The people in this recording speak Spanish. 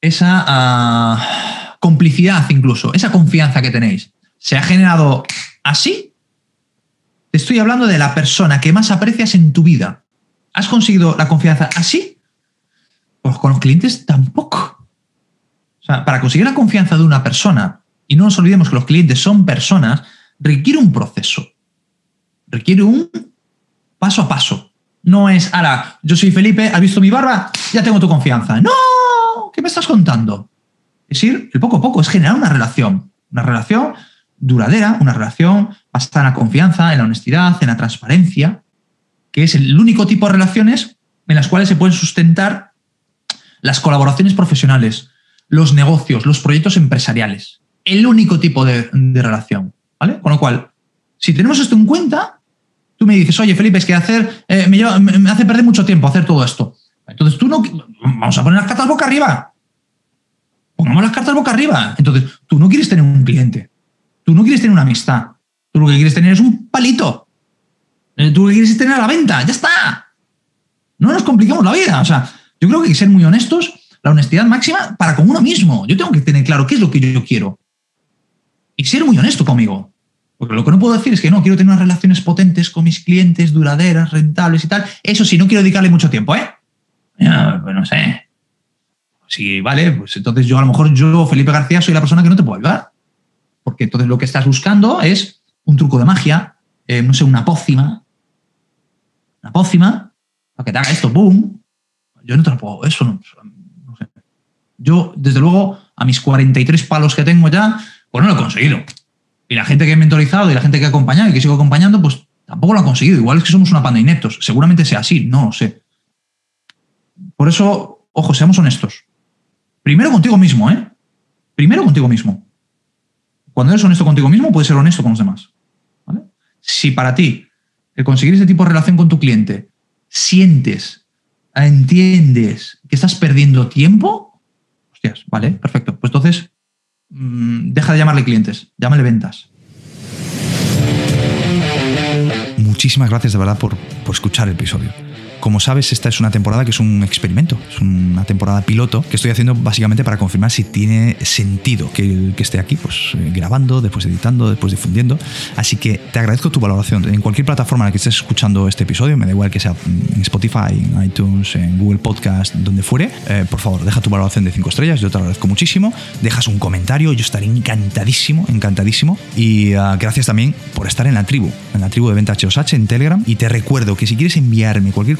esa ah, complicidad incluso, esa confianza que tenéis, se ha generado así, te estoy hablando de la persona que más aprecias en tu vida. ¿Has conseguido la confianza así? Pues con los clientes tampoco. O sea, para conseguir la confianza de una persona, y no nos olvidemos que los clientes son personas, requiere un proceso. Requiere un paso a paso. No es, ahora, yo soy Felipe, has visto mi barba, ya tengo tu confianza. No, ¿qué me estás contando? Es ir el poco a poco, es generar una relación. Una relación duradera, una relación basada en la confianza, en la honestidad, en la transparencia, que es el único tipo de relaciones en las cuales se pueden sustentar las colaboraciones profesionales, los negocios, los proyectos empresariales. El único tipo de, relación. ¿Vale? Con lo cual, si tenemos esto en cuenta, tú me dices, oye, Felipe, es que hacer, eh, me, hace perder mucho tiempo hacer todo esto. Entonces tú no. Vamos a poner las cartas boca arriba. Pongamos las cartas boca arriba. Entonces, tú no quieres tener un cliente. Tú no quieres tener una amistad. Tú lo que quieres tener es un palito. Eh, tú lo que quieres es tener a la venta. ¡Ya está! No nos compliquemos la vida. O sea, yo creo que hay que ser muy honestos, la honestidad máxima para con uno mismo. Yo tengo que tener claro qué es lo que yo quiero. Y ser muy honesto conmigo. Porque lo que no puedo decir es que no, quiero tener unas relaciones potentes con mis clientes, duraderas, rentables y tal. Eso sí, no quiero dedicarle mucho tiempo, ¿eh? pues no sé. Sí, vale, pues entonces yo a lo mejor yo, Felipe García, soy la persona que no te puedo ayudar. Porque entonces lo que estás buscando es un truco de magia, eh, no sé, una pócima. Una pócima, para que te haga esto, ¡boom! Yo no te lo puedo, eso no, no sé. Yo, desde luego, a mis 43 palos que tengo ya, pues no lo he conseguido. Y la gente que he mentorizado y la gente que he acompañado y que sigo acompañando, pues tampoco lo ha conseguido. Igual es que somos una panda de ineptos. Seguramente sea así, no lo sé. Por eso, ojo, seamos honestos. Primero contigo mismo, ¿eh? Primero contigo mismo. Cuando eres honesto contigo mismo, puedes ser honesto con los demás. Si para ti el conseguir ese tipo de relación con tu cliente sientes, entiendes que estás perdiendo tiempo, hostias, vale, perfecto. Pues entonces Mm, deja de llamarle clientes, llámale ventas. Muchísimas gracias de verdad por, por escuchar el episodio. Como sabes, esta es una temporada que es un experimento, es una temporada piloto que estoy haciendo básicamente para confirmar si tiene sentido que, esté aquí, pues eh, grabando, después editando, después difundiendo. Así que te agradezco tu valoración. En cualquier plataforma en la que estés escuchando este episodio, me da igual que sea en Spotify, en iTunes, en Google Podcast, donde fuere, eh, por favor, deja tu valoración de 5 estrellas, yo te agradezco muchísimo. Dejas un comentario, yo estaré encantadísimo, encantadísimo. Y ah, gracias también por estar en la tribu, en la tribu de Venta HOSH en Telegram. Y te recuerdo que si quieres enviarme cualquier